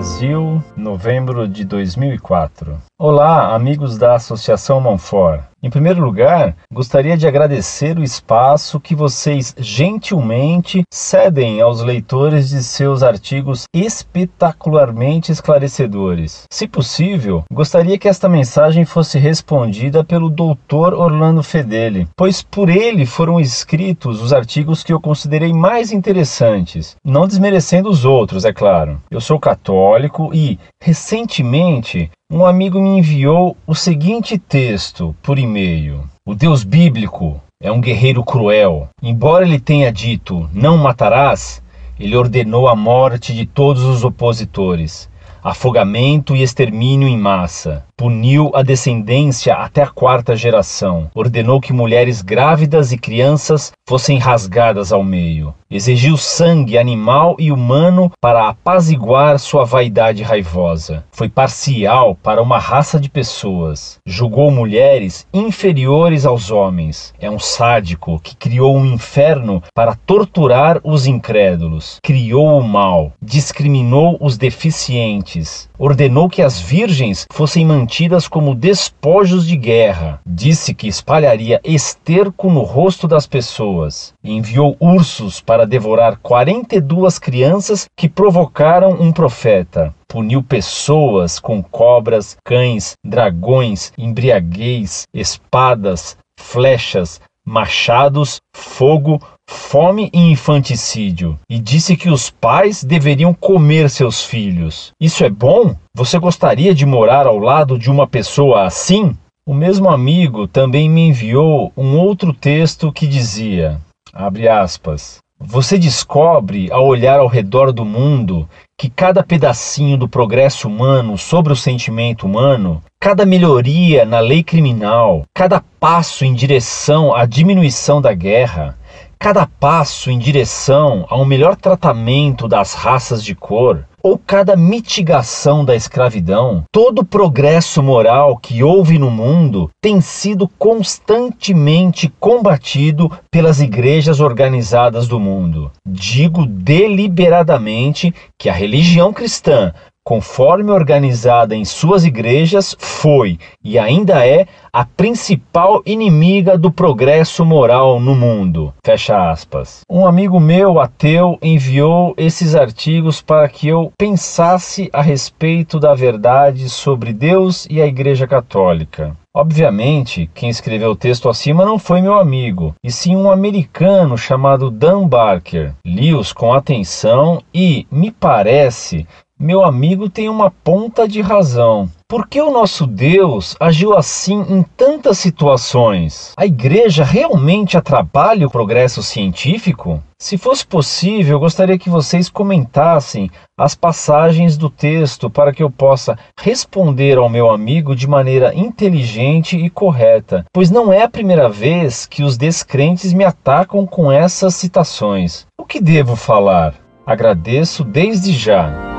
Brasil, novembro de 2004. Olá, amigos da Associação Monfort. Em primeiro lugar, gostaria de agradecer o espaço que vocês gentilmente cedem aos leitores de seus artigos espetacularmente esclarecedores. Se possível, gostaria que esta mensagem fosse respondida pelo Dr. Orlando Fedeli, pois por ele foram escritos os artigos que eu considerei mais interessantes, não desmerecendo os outros, é claro. Eu sou católico e, recentemente, um amigo me enviou o seguinte texto por e-mail: O Deus bíblico é um guerreiro cruel. Embora ele tenha dito não matarás, ele ordenou a morte de todos os opositores, afogamento e extermínio em massa puniu a descendência até a quarta geração, ordenou que mulheres grávidas e crianças fossem rasgadas ao meio, exigiu sangue animal e humano para apaziguar sua vaidade raivosa, foi parcial para uma raça de pessoas, julgou mulheres inferiores aos homens, é um sádico que criou um inferno para torturar os incrédulos, criou o mal, discriminou os deficientes, ordenou que as virgens fossem mantidas como despojos de guerra. Disse que espalharia esterco no rosto das pessoas. Enviou ursos para devorar 42 crianças que provocaram um profeta puniu pessoas com cobras, cães, dragões, embriaguez, espadas, flechas, machados, fogo, fome e infanticídio, e disse que os pais deveriam comer seus filhos. Isso é bom? Você gostaria de morar ao lado de uma pessoa assim? O mesmo amigo também me enviou um outro texto que dizia: abre aspas. Você descobre, ao olhar ao redor do mundo, que cada pedacinho do progresso humano sobre o sentimento humano, cada melhoria na lei criminal, cada passo em direção à diminuição da guerra, cada passo em direção a um melhor tratamento das raças de cor, ou cada mitigação da escravidão, todo progresso moral que houve no mundo tem sido constantemente combatido pelas igrejas organizadas do mundo. Digo deliberadamente que a religião cristã conforme organizada em suas igrejas, foi e ainda é a principal inimiga do progresso moral no mundo. Fecha aspas. Um amigo meu, ateu, enviou esses artigos para que eu pensasse a respeito da verdade sobre Deus e a Igreja Católica. Obviamente, quem escreveu o texto acima não foi meu amigo, e sim um americano chamado Dan Barker. Li-os com atenção e, me parece, meu amigo tem uma ponta de razão. Por que o nosso Deus agiu assim em tantas situações? A igreja realmente atrapalha o progresso científico? Se fosse possível, eu gostaria que vocês comentassem as passagens do texto para que eu possa responder ao meu amigo de maneira inteligente e correta, pois não é a primeira vez que os descrentes me atacam com essas citações. O que devo falar? Agradeço desde já.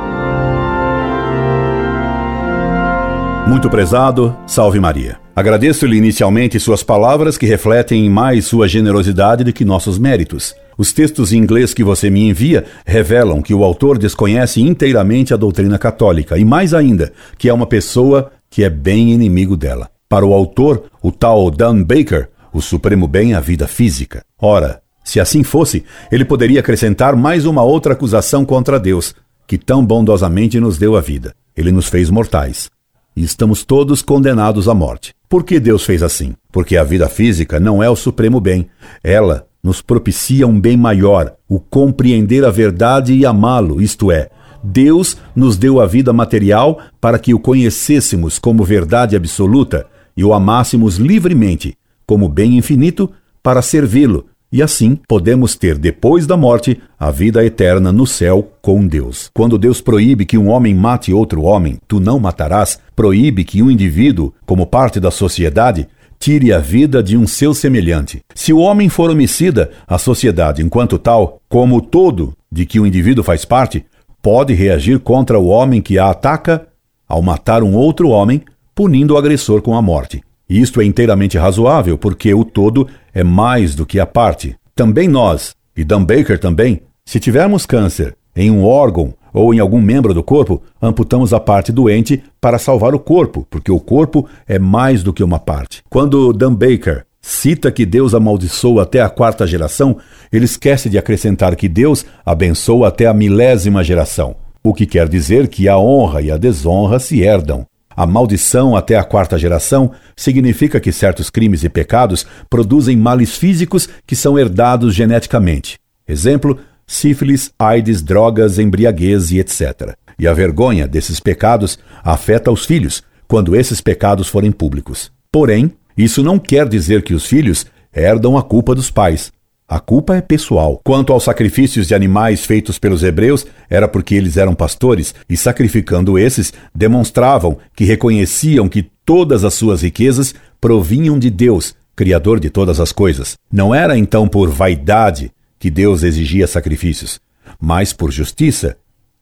Muito prezado, salve Maria. Agradeço-lhe inicialmente suas palavras que refletem mais sua generosidade do que nossos méritos. Os textos em inglês que você me envia revelam que o autor desconhece inteiramente a doutrina católica e, mais ainda, que é uma pessoa que é bem inimigo dela. Para o autor, o tal Dan Baker, o supremo bem é a vida física. Ora, se assim fosse, ele poderia acrescentar mais uma outra acusação contra Deus, que tão bondosamente nos deu a vida. Ele nos fez mortais e estamos todos condenados à morte. Por que Deus fez assim? Porque a vida física não é o supremo bem. Ela nos propicia um bem maior, o compreender a verdade e amá-lo, isto é, Deus nos deu a vida material para que o conhecêssemos como verdade absoluta e o amássemos livremente, como bem infinito, para servi-lo e assim podemos ter depois da morte a vida eterna no céu com Deus. Quando Deus proíbe que um homem mate outro homem, tu não matarás, proíbe que um indivíduo, como parte da sociedade, tire a vida de um seu semelhante. Se o homem for homicida, a sociedade, enquanto tal, como o todo de que o indivíduo faz parte, pode reagir contra o homem que a ataca ao matar um outro homem, punindo o agressor com a morte. Isto é inteiramente razoável, porque o todo é mais do que a parte. Também nós, e Dan Baker também, se tivermos câncer em um órgão ou em algum membro do corpo, amputamos a parte doente para salvar o corpo, porque o corpo é mais do que uma parte. Quando Dan Baker cita que Deus amaldiçoa até a quarta geração, ele esquece de acrescentar que Deus abençoa até a milésima geração, o que quer dizer que a honra e a desonra se herdam. A maldição até a quarta geração significa que certos crimes e pecados produzem males físicos que são herdados geneticamente. Exemplo: sífilis, AIDS, drogas, embriaguez e etc. E a vergonha desses pecados afeta os filhos quando esses pecados forem públicos. Porém, isso não quer dizer que os filhos herdam a culpa dos pais. A culpa é pessoal. Quanto aos sacrifícios de animais feitos pelos hebreus, era porque eles eram pastores e, sacrificando esses, demonstravam que reconheciam que todas as suas riquezas provinham de Deus, Criador de todas as coisas. Não era então por vaidade que Deus exigia sacrifícios, mas por justiça,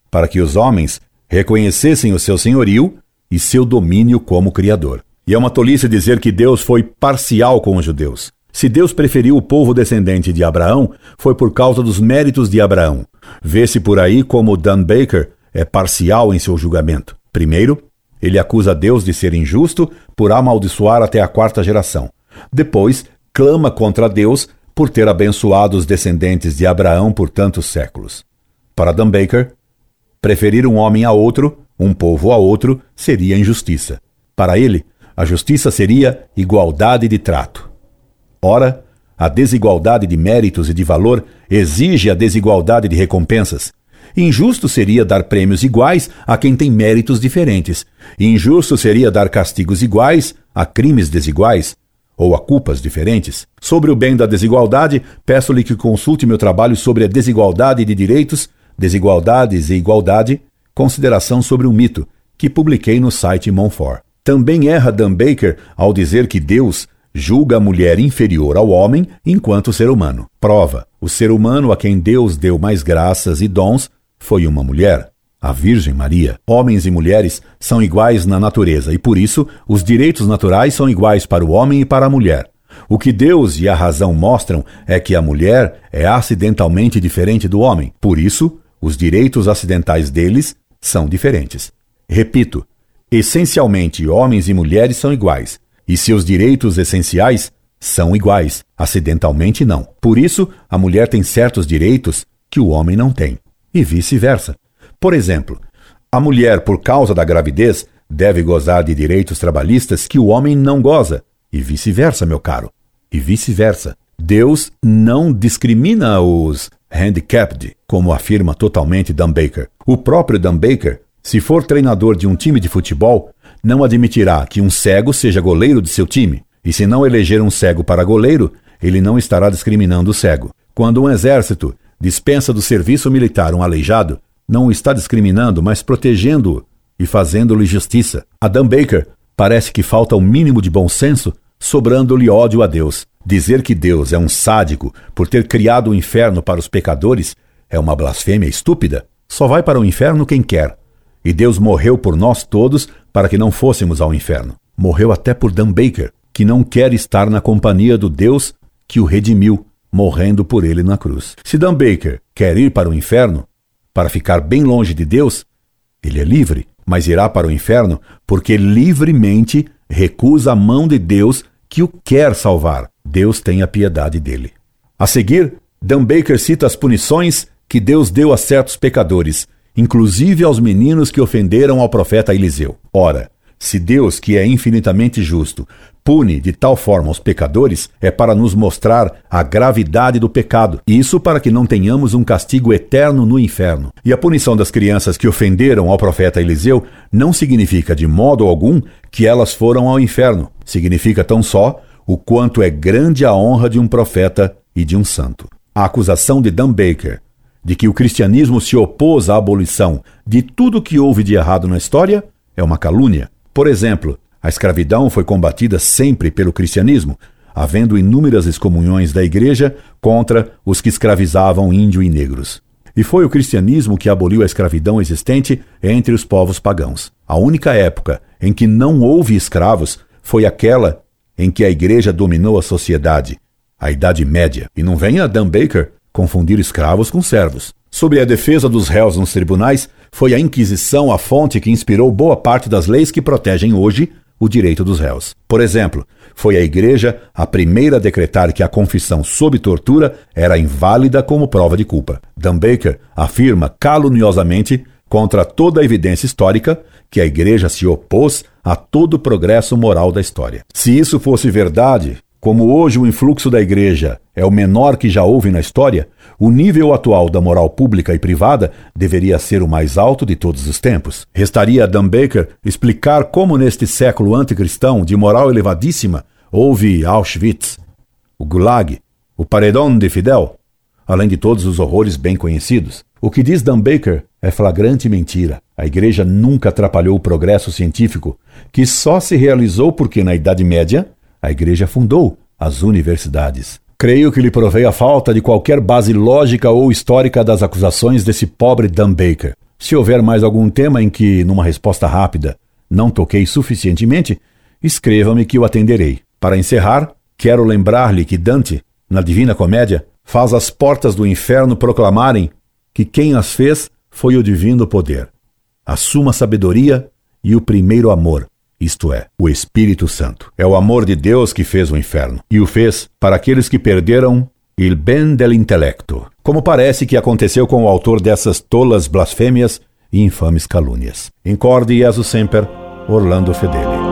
para que os homens reconhecessem o seu senhorio e seu domínio como Criador. E é uma tolice dizer que Deus foi parcial com os judeus. Se Deus preferiu o povo descendente de Abraão, foi por causa dos méritos de Abraão. Vê-se por aí como Dan Baker é parcial em seu julgamento. Primeiro, ele acusa Deus de ser injusto por amaldiçoar até a quarta geração. Depois, clama contra Deus por ter abençoado os descendentes de Abraão por tantos séculos. Para Dan Baker, preferir um homem a outro, um povo a outro, seria injustiça. Para ele, a justiça seria igualdade de trato. Ora, a desigualdade de méritos e de valor exige a desigualdade de recompensas. Injusto seria dar prêmios iguais a quem tem méritos diferentes. Injusto seria dar castigos iguais a crimes desiguais ou a culpas diferentes. Sobre o bem da desigualdade, peço-lhe que consulte meu trabalho sobre a desigualdade de direitos, desigualdades e igualdade, consideração sobre um mito, que publiquei no site Monfort. Também erra Dan Baker ao dizer que Deus julga a mulher inferior ao homem enquanto ser humano. Prova: o ser humano a quem Deus deu mais graças e dons foi uma mulher, a Virgem Maria. Homens e mulheres são iguais na natureza e por isso os direitos naturais são iguais para o homem e para a mulher. O que Deus e a razão mostram é que a mulher é acidentalmente diferente do homem. Por isso, os direitos acidentais deles são diferentes. Repito, essencialmente homens e mulheres são iguais, e seus direitos essenciais são iguais, acidentalmente não. Por isso, a mulher tem certos direitos que o homem não tem, e vice-versa. Por exemplo, a mulher, por causa da gravidez, deve gozar de direitos trabalhistas que o homem não goza, e vice-versa, meu caro. E vice-versa. Deus não discrimina os handicapped, como afirma totalmente Dan Baker. O próprio Dan Baker, se for treinador de um time de futebol, não admitirá que um cego seja goleiro de seu time, e se não eleger um cego para goleiro, ele não estará discriminando o cego. Quando um exército dispensa do serviço militar um aleijado, não o está discriminando, mas protegendo-o e fazendo-lhe justiça. Adam Baker parece que falta o um mínimo de bom senso, sobrando-lhe ódio a Deus. Dizer que Deus é um sádico por ter criado o inferno para os pecadores é uma blasfêmia estúpida. Só vai para o inferno quem quer. E Deus morreu por nós todos para que não fôssemos ao inferno. Morreu até por Dan Baker, que não quer estar na companhia do Deus que o redimiu, morrendo por ele na cruz. Se Dan Baker quer ir para o inferno, para ficar bem longe de Deus, ele é livre, mas irá para o inferno porque livremente recusa a mão de Deus que o quer salvar. Deus tem a piedade dele. A seguir, Dan Baker cita as punições que Deus deu a certos pecadores inclusive aos meninos que ofenderam ao profeta Eliseu. Ora, se Deus, que é infinitamente justo, pune de tal forma os pecadores, é para nos mostrar a gravidade do pecado, isso para que não tenhamos um castigo eterno no inferno. E a punição das crianças que ofenderam ao profeta Eliseu não significa de modo algum que elas foram ao inferno, significa tão só o quanto é grande a honra de um profeta e de um santo. A acusação de Dan Baker de que o cristianismo se opôs à abolição de tudo que houve de errado na história é uma calúnia. Por exemplo, a escravidão foi combatida sempre pelo cristianismo, havendo inúmeras excomunhões da igreja contra os que escravizavam índio e negros. E foi o cristianismo que aboliu a escravidão existente entre os povos pagãos. A única época em que não houve escravos foi aquela em que a igreja dominou a sociedade, a Idade Média. E não venha Dan Baker confundir escravos com servos. Sobre a defesa dos réus nos tribunais, foi a Inquisição a fonte que inspirou boa parte das leis que protegem hoje o direito dos réus. Por exemplo, foi a Igreja a primeira a decretar que a confissão sob tortura era inválida como prova de culpa. Dan Baker afirma caluniosamente, contra toda a evidência histórica, que a Igreja se opôs a todo o progresso moral da história. Se isso fosse verdade, como hoje o influxo da igreja é o menor que já houve na história, o nível atual da moral pública e privada deveria ser o mais alto de todos os tempos. Restaria a Dan Baker explicar como neste século anticristão de moral elevadíssima houve Auschwitz, o Gulag, o Paredão de Fidel, além de todos os horrores bem conhecidos. O que diz Dan Baker é flagrante mentira. A igreja nunca atrapalhou o progresso científico, que só se realizou porque na Idade Média a Igreja fundou as universidades. Creio que lhe provei a falta de qualquer base lógica ou histórica das acusações desse pobre Dan Baker. Se houver mais algum tema em que, numa resposta rápida, não toquei suficientemente, escreva-me que o atenderei. Para encerrar, quero lembrar-lhe que Dante, na Divina Comédia, faz as portas do inferno proclamarem que quem as fez foi o divino poder, a suma sabedoria e o primeiro amor, isto é, o Espírito Santo. É o amor de Deus que fez o inferno, e o fez para aqueles que perderam il ben del intelecto, como parece que aconteceu com o autor dessas tolas blasfêmias e infames calúnias. Incorde Jesus Semper, Orlando Fedeli.